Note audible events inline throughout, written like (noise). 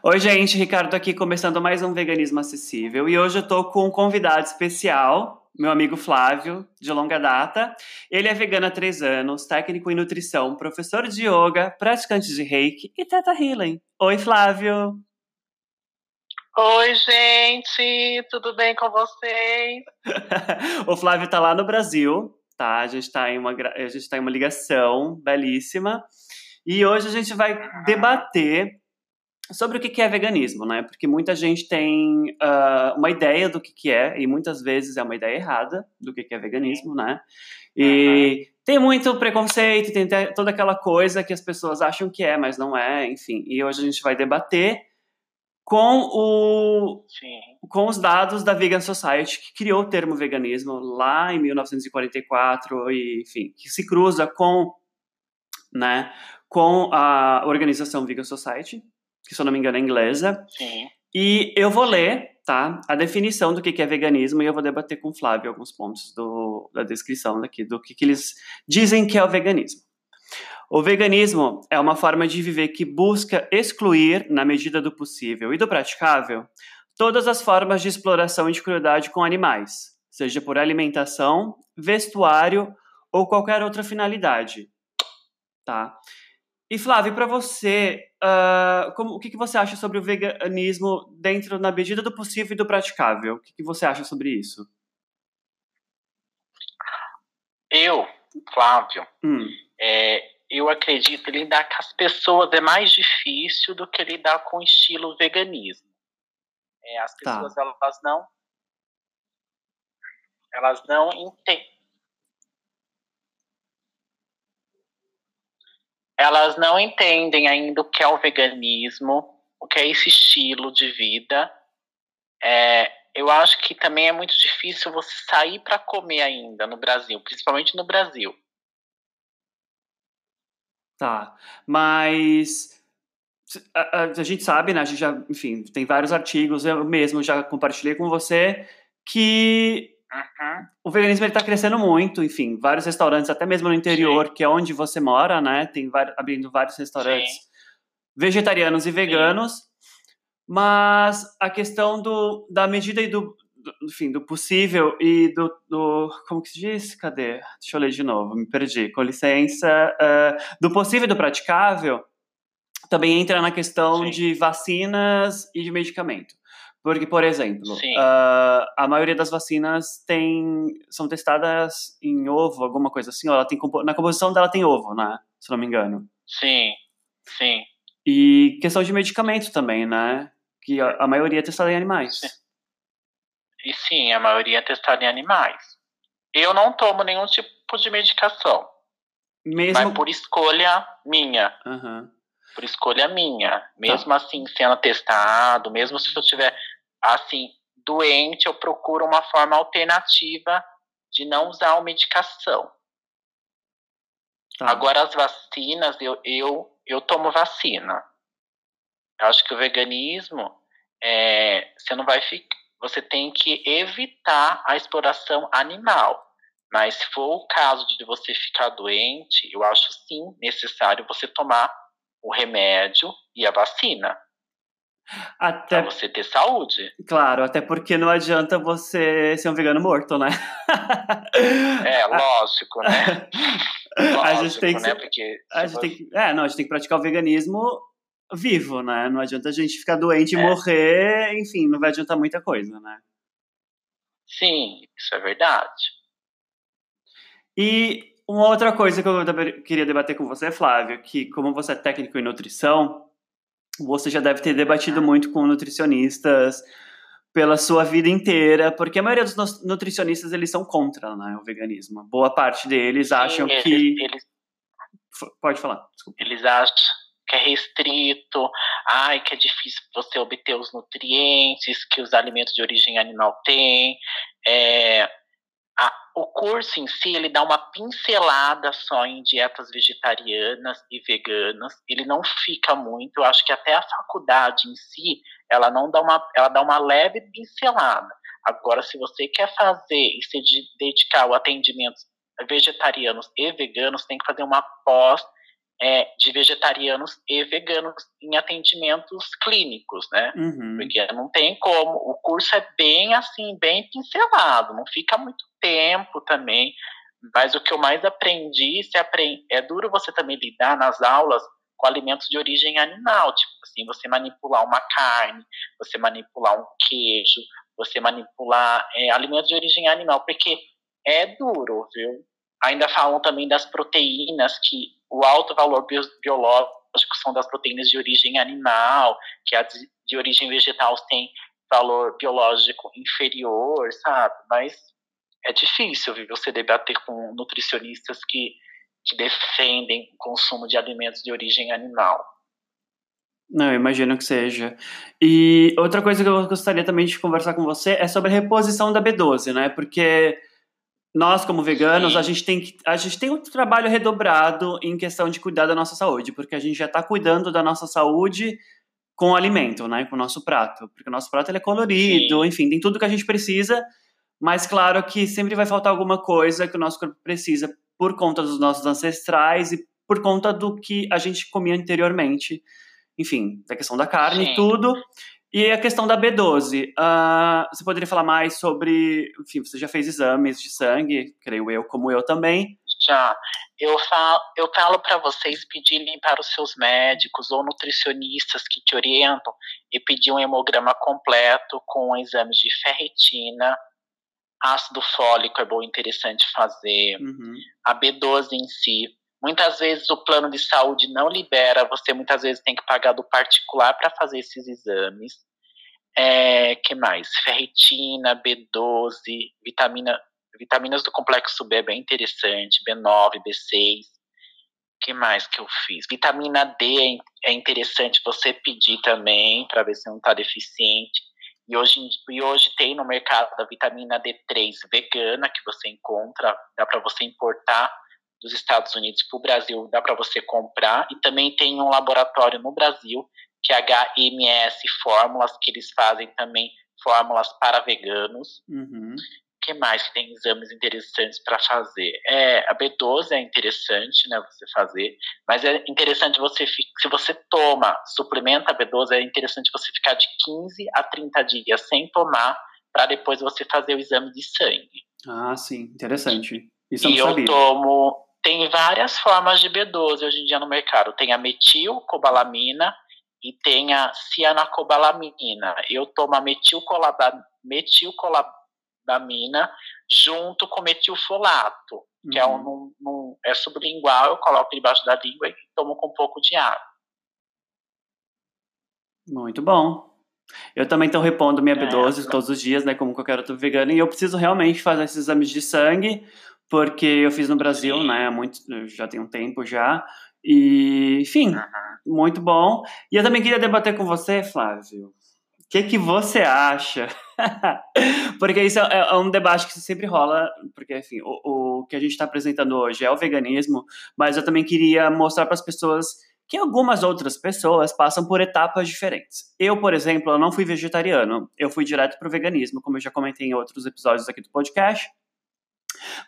Oi, gente, Ricardo aqui começando mais um Veganismo Acessível e hoje eu tô com um convidado especial, meu amigo Flávio, de longa data. Ele é vegano há três anos, técnico em nutrição, professor de yoga, praticante de reiki e teta healing. Oi, Flávio! Oi, gente, tudo bem com vocês? (laughs) o Flávio tá lá no Brasil, tá? A gente tá em uma, a gente tá em uma ligação belíssima. E hoje a gente vai debater sobre o que é veganismo, né? Porque muita gente tem uh, uma ideia do que é, e muitas vezes é uma ideia errada do que é veganismo, né? E uhum. tem muito preconceito, tem toda aquela coisa que as pessoas acham que é, mas não é, enfim. E hoje a gente vai debater com, o, com os dados da Vegan Society, que criou o termo veganismo lá em 1944, e, enfim, que se cruza com, né, com a organização Vegan Society, que se eu não me engano é inglesa. Sim. E eu vou ler, tá, a definição do que é veganismo e eu vou debater com o Flávio alguns pontos do, da descrição daqui, do que, que eles dizem que é o veganismo. O veganismo é uma forma de viver que busca excluir, na medida do possível e do praticável, todas as formas de exploração e de crueldade com animais, seja por alimentação, vestuário ou qualquer outra finalidade. Tá? E Flávio, para você, uh, como, o que, que você acha sobre o veganismo dentro, na medida do possível e do praticável? O que, que você acha sobre isso? Eu, Flávio, hum. é, eu acredito que lidar com as pessoas é mais difícil do que lidar com o estilo veganismo. É, as tá. pessoas, tá. elas não elas não entendem elas não entendem ainda o que é o veganismo, o que é esse estilo de vida. É, eu acho que também é muito difícil você sair para comer ainda no Brasil, principalmente no Brasil. Tá, mas a, a, a, gente sabe, né? A gente já, enfim, tem vários artigos, eu mesmo já compartilhei com você que Uhum. O veganismo está crescendo muito, enfim, vários restaurantes, até mesmo no interior, Sim. que é onde você mora, né? Tem abrindo vários restaurantes Sim. vegetarianos e veganos. Sim. Mas a questão do, da medida e do, do, enfim, do possível e do, do, Como que se diz? Cadê? Deixa eu ler de novo, me perdi. Com licença. Uh, do possível e do praticável também entra na questão de vacinas e de medicamento. Porque, por exemplo, uh, a maioria das vacinas tem, são testadas em ovo, alguma coisa assim. Ela tem, na composição dela tem ovo, né? Se não me engano. Sim, sim. E questão de medicamento também, né? Que a, a maioria é testada em animais. Sim. E sim, a maioria é testada em animais. Eu não tomo nenhum tipo de medicação. Mesmo... Mas por escolha minha. Uhum por escolha minha. Mesmo tá. assim, sendo testado, mesmo se eu tiver assim doente, eu procuro uma forma alternativa de não usar a medicação. Tá. Agora as vacinas, eu, eu, eu tomo vacina. Eu acho que o veganismo, é, você não vai ficar, você tem que evitar a exploração animal. Mas se for o caso de você ficar doente, eu acho sim necessário você tomar o remédio e a vacina. Até pra você ter saúde. Claro, até porque não adianta você ser um vegano morto, né? é, (laughs) lógico, né? Lógico, (laughs) a gente tem que, né? Porque a gente tem que, é, não, a gente tem que praticar o veganismo vivo, né? Não adianta a gente ficar doente e é. morrer, enfim, não vai adiantar muita coisa, né? Sim, isso é verdade. E uma outra coisa que eu queria debater com você, Flávio, que como você é técnico em nutrição, você já deve ter debatido muito com nutricionistas pela sua vida inteira, porque a maioria dos nutricionistas eles são contra né, o veganismo. Boa parte deles Sim, acham eles, que. Eles, Pode falar, desculpa. Eles acham que é restrito, ai, que é difícil você obter os nutrientes que os alimentos de origem animal têm. É, a, o curso em si, ele dá uma pincelada só em dietas vegetarianas e veganas. Ele não fica muito. Eu acho que até a faculdade em si, ela não dá uma, ela dá uma leve pincelada. Agora, se você quer fazer e se dedicar ao atendimento vegetarianos e veganos, tem que fazer uma pós é, de vegetarianos e veganos em atendimentos clínicos, né? Uhum. Porque não tem como. O curso é bem assim, bem pincelado, não fica muito tempo também. Mas o que eu mais aprendi, se aprende, é duro você também lidar nas aulas com alimentos de origem animal, tipo assim, você manipular uma carne, você manipular um queijo, você manipular é, alimentos de origem animal, porque é duro, viu? Ainda falam também das proteínas, que o alto valor biológico são das proteínas de origem animal, que as de origem vegetal têm valor biológico inferior, sabe? Mas é difícil viu, você debater com nutricionistas que, que defendem o consumo de alimentos de origem animal. Não, imagino que seja. E outra coisa que eu gostaria também de conversar com você é sobre a reposição da B12, né? Porque nós, como veganos, a gente, tem que, a gente tem um trabalho redobrado em questão de cuidar da nossa saúde, porque a gente já está cuidando da nossa saúde com o alimento, né? Com o nosso prato. Porque o nosso prato ele é colorido, Sim. enfim, tem tudo que a gente precisa, mas claro que sempre vai faltar alguma coisa que o nosso corpo precisa por conta dos nossos ancestrais e por conta do que a gente comia anteriormente. Enfim, da questão da carne e tudo. E a questão da B12, uh, ah, você poderia falar mais sobre, enfim, você já fez exames de sangue, creio eu, como eu também. Já. Eu falo, eu falo para vocês pedirem para os seus médicos ou nutricionistas que te orientam e pedir um hemograma completo com exames de ferritina, ácido fólico é bom interessante fazer, uhum. a B12 em si, Muitas vezes o plano de saúde não libera, você muitas vezes tem que pagar do particular para fazer esses exames. É, que mais? Ferritina, B12, vitamina, vitaminas do complexo B é bem interessante, B9, B6. que mais que eu fiz? Vitamina D é interessante você pedir também, para ver se não está deficiente. E hoje, e hoje tem no mercado a vitamina D3 vegana, que você encontra, dá para você importar dos Estados Unidos para o Brasil dá para você comprar e também tem um laboratório no Brasil que é HMS Fórmulas que eles fazem também fórmulas para veganos. Uhum. que mais que tem exames interessantes para fazer? É, a B12 é interessante, né, você fazer, mas é interessante você se você toma, suplementa a B12, é interessante você ficar de 15 a 30 dias sem tomar para depois você fazer o exame de sangue. Ah, sim, interessante. Isso e eu, eu tomo tem várias formas de B12 hoje em dia no mercado. Tem a metilcobalamina e tem a cianacobalamina. Eu tomo a metilcobalamina junto com metilfolato, uhum. que é, um, um, um, é sublingual, eu coloco debaixo da língua e tomo com um pouco de água. Muito bom. Eu também estou repondo minha B12 é, todos os dias, né, como qualquer outro vegano, e eu preciso realmente fazer esses exames de sangue, porque eu fiz no Brasil, né, muito, já tem um tempo já, e, enfim, muito bom. E eu também queria debater com você, Flávio, o que, que você acha? (laughs) porque isso é, é, um debate que sempre rola, porque, enfim, o, o que a gente está apresentando hoje é o veganismo, mas eu também queria mostrar para as pessoas que algumas outras pessoas passam por etapas diferentes. Eu, por exemplo, eu não fui vegetariano, eu fui direto para o veganismo, como eu já comentei em outros episódios aqui do podcast.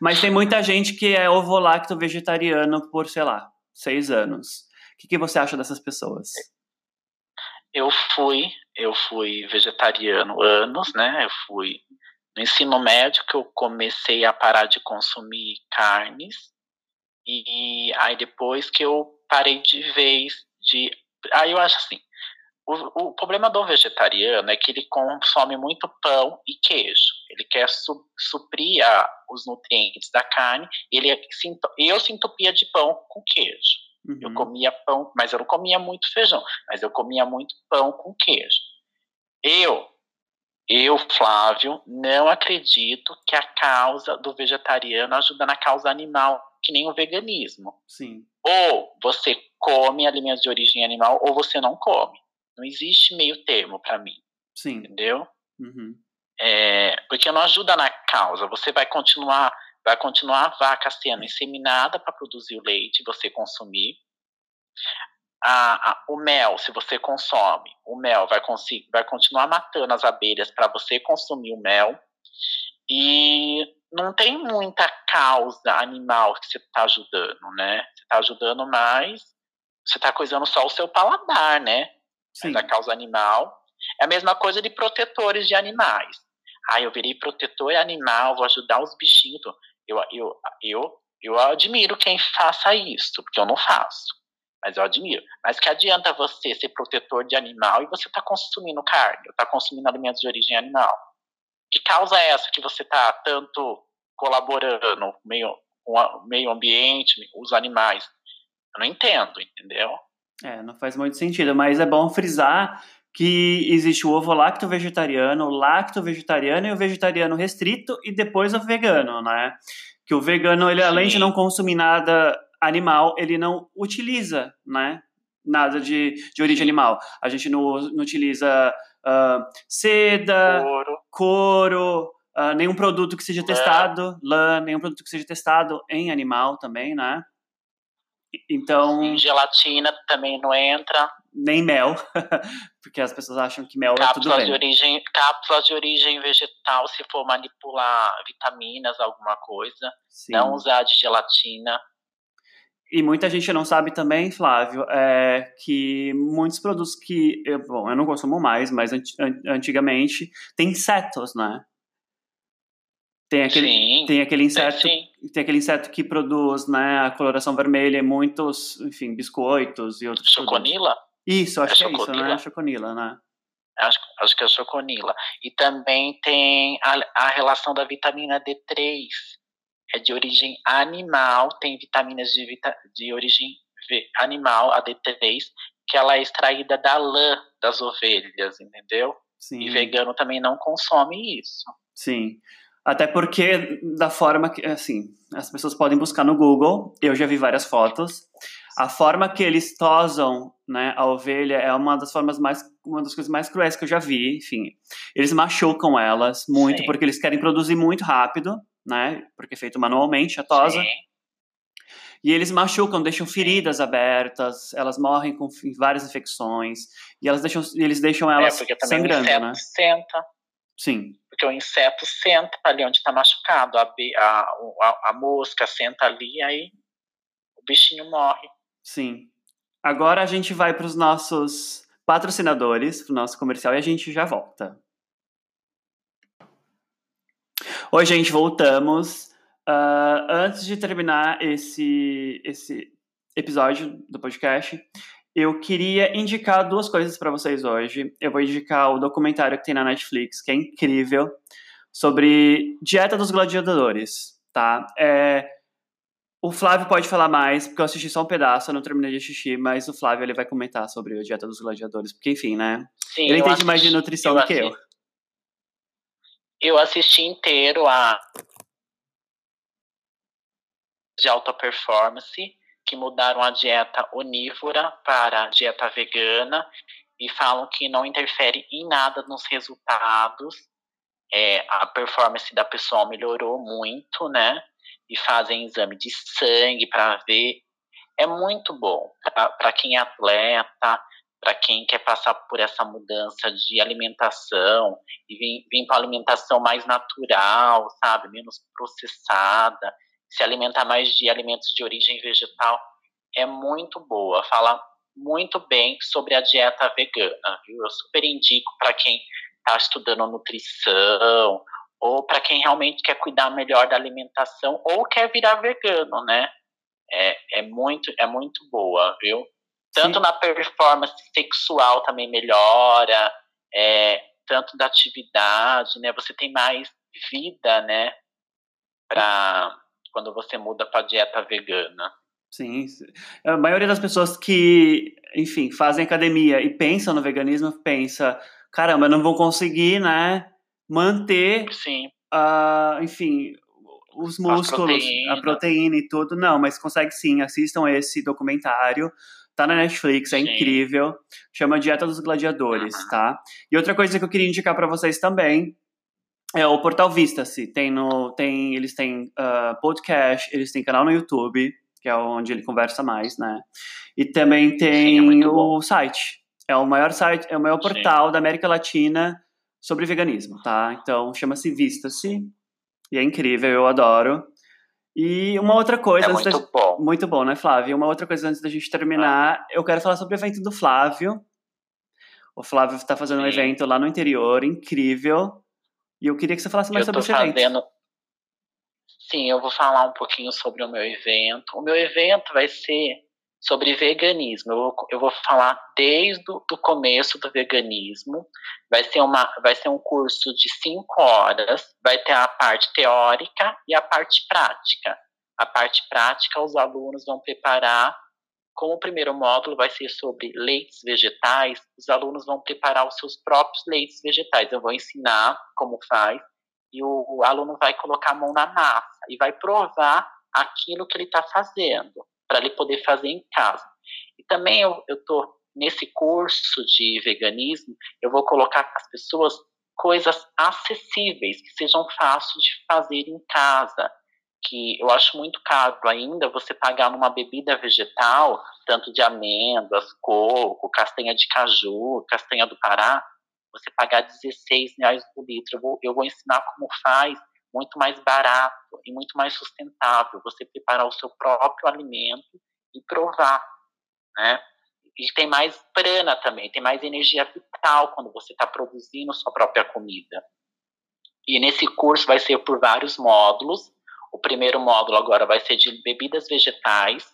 Mas tem muita gente que é ovo-lacto vegetariano por, sei lá, seis anos. O que, que você acha dessas pessoas? Eu fui, eu fui vegetariano anos, né? Eu fui no ensino médio que eu comecei a parar de consumir carnes. E aí depois que eu parei de vez de. Aí eu acho assim, o, o, problema do vegetariano é que ele consome muito pão e queijo. Ele quer su, suprir a, os nutrientes da carne. Ele é, eu se entupia de pão com queijo. Uhum. Eu comia pão, mas eu não comia muito feijão. Mas eu comia muito pão com queijo. Eu, eu, Flávio, não acredito que a causa do vegetariano ajuda na causa animal, que nem o veganismo. Sim. Ou você come alimentos de origem animal, ou você não come. Não existe meio termo para mim. Sim. Entendeu? Uhum. É, porque não ajuda na causa. Você vai continuar, vai continuar a vaca sendo inseminada para produzir o leite, você consumir. A, a, o mel, se você consome, o mel vai, vai continuar matando as abelhas para você consumir o mel. E não tem muita causa animal que você está ajudando, né? Você está ajudando mais você está coisando só o seu paladar, né? Sim. Da causa animal. É a mesma coisa de protetores de animais. Ah, eu virei protetor animal, vou ajudar os bichinhos. Eu, eu, eu, eu admiro quem faça isso, porque eu não faço. Mas eu admiro. Mas que adianta você ser protetor de animal e você está consumindo carne, está consumindo alimentos de origem animal? Que causa é essa que você está tanto colaborando com o meio ambiente, os animais? Eu não entendo, entendeu? É, não faz muito sentido, mas é bom frisar que existe o ovo lacto vegetariano, o lacto vegetariano e o vegetariano restrito e depois o vegano, né? Que o vegano, ele Sim. além de não consumir nada animal, ele não utiliza, né? Nada de, de origem animal. A gente não, não utiliza uh, seda, couro, couro uh, nenhum produto que seja testado, lã, nenhum produto que seja testado em animal também, né? Então. Gelatina também não entra. Nem mel, (laughs) porque as pessoas acham que mel cápsulas é tudo bem. De origem, cápsulas de origem vegetal, se for manipular vitaminas, alguma coisa. Sim. Não usar de gelatina. E muita gente não sabe também, Flávio, é que muitos produtos que. Eu, bom, eu não consumo mais, mas antigamente tem insetos, né? Tem aquele, sim, tem aquele inseto. Tem aquele inseto que produz, né, a coloração vermelha e muitos, enfim, biscoitos e outros. Choconila? Produtos. Isso, acho é que é isso, né? Choconila, né? Acho, acho que é choconila. E também tem a, a relação da vitamina D3, é de origem animal, tem vitaminas de, vita, de origem animal, a D3, que ela é extraída da lã das ovelhas, entendeu? Sim. E vegano também não consome isso. Sim. Até porque, da forma que, assim, as pessoas podem buscar no Google, eu já vi várias fotos. A forma que eles tosam né, a ovelha é uma das formas mais, uma das coisas mais cruéis que eu já vi. Enfim, eles machucam elas muito Sim. porque eles querem produzir muito rápido, né? Porque é feito manualmente a tosa. Sim. E eles machucam, deixam feridas abertas, elas morrem com várias infecções e elas deixam, eles deixam é, elas é, sangrando, né? Senta. Sim. Porque o inseto senta ali onde está machucado, a, a, a, mosca senta ali, aí o bichinho morre. Sim. Agora a gente vai para os nossos patrocinadores, para o nosso comercial, e a gente já volta. Oi, gente, voltamos. Uh, antes de terminar esse, esse episódio do podcast, eu queria indicar duas coisas para vocês hoje. Eu vou indicar o documentário que tem na Netflix, que é incrível, sobre Dieta dos Gladiadores, tá? É, o Flávio pode falar mais, porque eu assisti só um pedaço, eu não terminei de assistir, mas o Flávio ele vai comentar sobre a Dieta dos Gladiadores, porque enfim, né? Sim, ele entende assisti, mais de nutrição do que eu. Eu assisti inteiro a de alta performance que mudaram a dieta onívora para a dieta vegana e falam que não interfere em nada nos resultados. É, a performance da pessoa melhorou muito, né? E fazem exame de sangue para ver. É muito bom para quem é atleta, para quem quer passar por essa mudança de alimentação e vir, vir para alimentação mais natural, sabe? Menos processada se alimentar mais de alimentos de origem vegetal é muito boa. Fala muito bem sobre a dieta vegana, viu? Eu super indico para quem está estudando nutrição ou para quem realmente quer cuidar melhor da alimentação ou quer virar vegano, né? É, é muito é muito boa, viu? Tanto Sim. na performance sexual também melhora, é, tanto da atividade, né? Você tem mais vida, né? Para quando você muda para dieta vegana. Sim, a maioria das pessoas que, enfim, fazem academia e pensam no veganismo pensa, caramba, não vou conseguir, né, manter, Sim. Uh, enfim, os músculos, proteína. a proteína e tudo. Não, mas consegue sim. Assistam esse documentário. Tá na Netflix, é sim. incrível. Chama Dieta dos Gladiadores, uhum. tá? E outra coisa que eu queria indicar para vocês também é o portal Vista-se. Tem no, tem, eles têm uh, podcast, eles têm canal no YouTube, que é onde ele conversa mais, né? E também tem Sim, é o site. É o maior site, é o maior portal Sim. da América Latina sobre veganismo, tá? Então chama-se Vista-se e é incrível, eu adoro. E uma outra coisa. É muito da... bom. Muito bom, né, Flávio? Uma outra coisa antes da gente terminar. Ah. Eu quero falar sobre o evento do Flávio. O Flávio está fazendo Sim. um evento lá no interior, incrível. E eu queria que você falasse mais eu sobre esse fazendo... evento. Sim, eu vou falar um pouquinho sobre o meu evento. O meu evento vai ser sobre veganismo. Eu vou, eu vou falar desde o começo do veganismo. Vai ser, uma, vai ser um curso de cinco horas. Vai ter a parte teórica e a parte prática. A parte prática, os alunos vão preparar. Como o primeiro módulo vai ser sobre leites vegetais, os alunos vão preparar os seus próprios leites vegetais. Eu vou ensinar como faz e o, o aluno vai colocar a mão na massa e vai provar aquilo que ele está fazendo para ele poder fazer em casa. E também eu estou nesse curso de veganismo, eu vou colocar as pessoas coisas acessíveis, que sejam fáceis de fazer em casa, que eu acho muito caro ainda você pagar numa bebida vegetal, tanto de amêndoas, coco, castanha de caju, castanha do Pará, você pagar 16 reais por litro. Eu vou, eu vou ensinar como faz muito mais barato e muito mais sustentável você preparar o seu próprio alimento e provar, né? E tem mais prana também, tem mais energia vital quando você está produzindo sua própria comida. E nesse curso vai ser por vários módulos. O primeiro módulo agora vai ser de bebidas vegetais,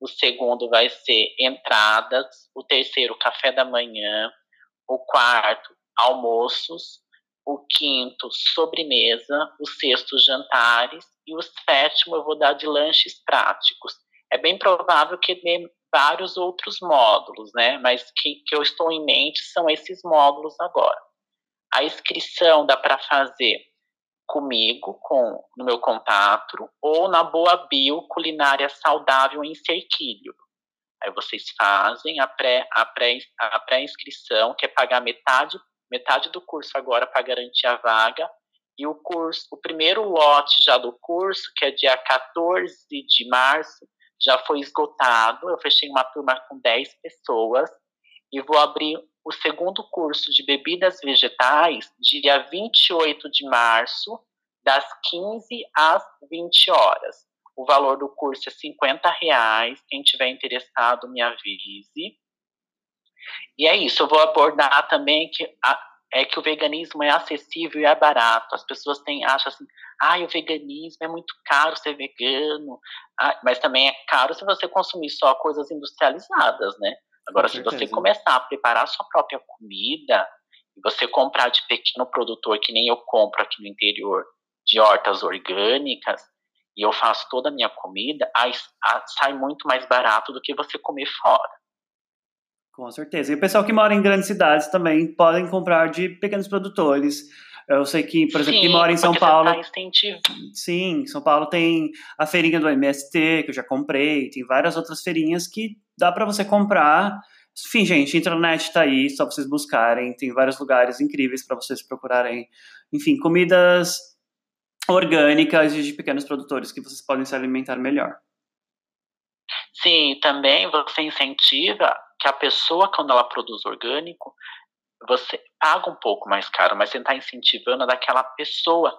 o segundo vai ser entradas, o terceiro café da manhã, o quarto almoços, o quinto, sobremesa, o sexto, jantares, e o sétimo eu vou dar de lanches práticos. É bem provável que dê vários outros módulos, né? Mas que, que eu estou em mente são esses módulos agora. A inscrição dá para fazer comigo, com no meu contato, ou na Boa Bio Culinária Saudável em Cerquilho. Aí vocês fazem a pré-inscrição, a pré, a pré que é pagar metade metade do curso agora para garantir a vaga. E o curso, o primeiro lote já do curso, que é dia 14 de março, já foi esgotado. Eu fechei uma turma com 10 pessoas e vou abrir o segundo curso de bebidas vegetais dia 28 de março, das 15 às 20 horas. O valor do curso é 50 reais. Quem tiver interessado, me avise. E é isso, eu vou abordar também que a, é que o veganismo é acessível e é barato. As pessoas têm, acham assim, ah, o veganismo é muito caro ser vegano, ah, mas também é caro se você consumir só coisas industrializadas, né? Agora, se você começar a preparar a sua própria comida, e você comprar de pequeno produtor, que nem eu compro aqui no interior, de hortas orgânicas, e eu faço toda a minha comida, aí, sai muito mais barato do que você comer fora. Com certeza. E o pessoal que mora em grandes cidades também podem comprar de pequenos produtores. Eu sei que, por exemplo, sim, que mora em São Paulo. Tá sim, São Paulo tem a feirinha do MST, que eu já comprei, tem várias outras feirinhas que dá para você comprar. Enfim, gente, a internet está aí, só vocês buscarem. Tem vários lugares incríveis para vocês procurarem. Enfim, comidas orgânicas e de pequenos produtores que vocês podem se alimentar melhor. Sim, também você incentiva que a pessoa, quando ela produz orgânico, você paga um pouco mais caro, mas você está incentivando daquela pessoa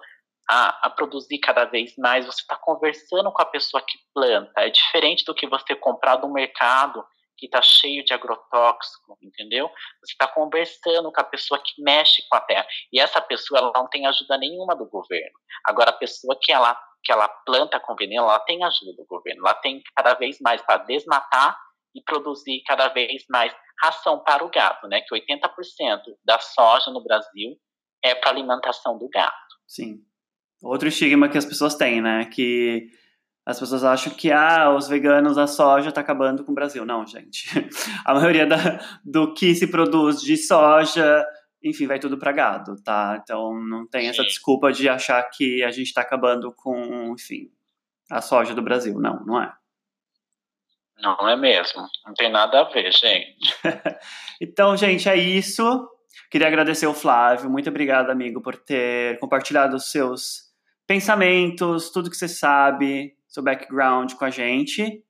a, a, produzir cada vez mais. Você está conversando com a pessoa que planta. É diferente do que você comprar do mercado que está cheio de agrotóxico, entendeu? Você está conversando com a pessoa que mexe com a terra. E essa pessoa ela não tem ajuda nenhuma do governo. Agora, a pessoa que ela, que ela planta com veneno, ela tem ajuda do governo. Ela tem cada vez mais para desmatar e produzir cada vez mais ração para o gado, né? Que 80% da soja no Brasil é para alimentação do gado. Sim. Outro estigma que as pessoas têm, né? Que as pessoas acham que ah, os veganos, a soja está acabando com o Brasil. Não, gente. (laughs) A maioria da, do que se produz de soja, enfim, vai tudo para gado, tá? Então não tem Sim. essa desculpa de achar que a gente está acabando com, enfim, a soja do Brasil. Não, não é. Não é mesmo. Não tem nada a ver, gente. (laughs) então, gente, é isso. Queria agradecer o Flávio. Muito obrigado, amigo, por ter compartilhado os seus pensamentos, tudo que você sabe, seu background com a gente.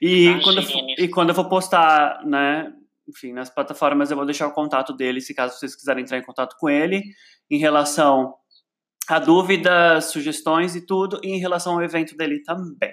E quando, eu, e quando eu for postar, né, enfim, nas plataformas, eu vou deixar o contato dele, se caso vocês quiserem entrar em contato com ele, em relação a dúvidas, sugestões e tudo, e em relação ao evento dele também.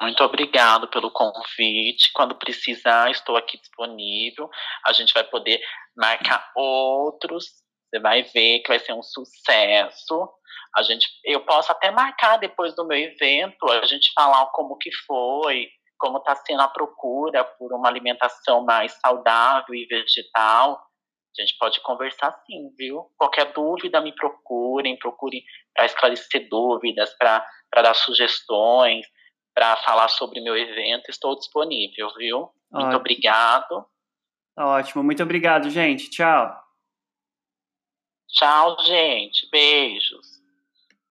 Muito obrigado pelo convite. Quando precisar, estou aqui disponível. A gente vai poder marcar outros. Você vai ver que vai ser um sucesso. A gente, eu posso até marcar depois do meu evento, a gente falar como que foi, como está sendo a procura por uma alimentação mais saudável e vegetal. A gente pode conversar sim, viu? Qualquer dúvida, me procurem, procurem para esclarecer dúvidas, para dar sugestões, para falar sobre meu evento. Estou disponível, viu? Ótimo. Muito obrigado. Ótimo, muito obrigado, gente. Tchau. Tchau, gente. Beijos.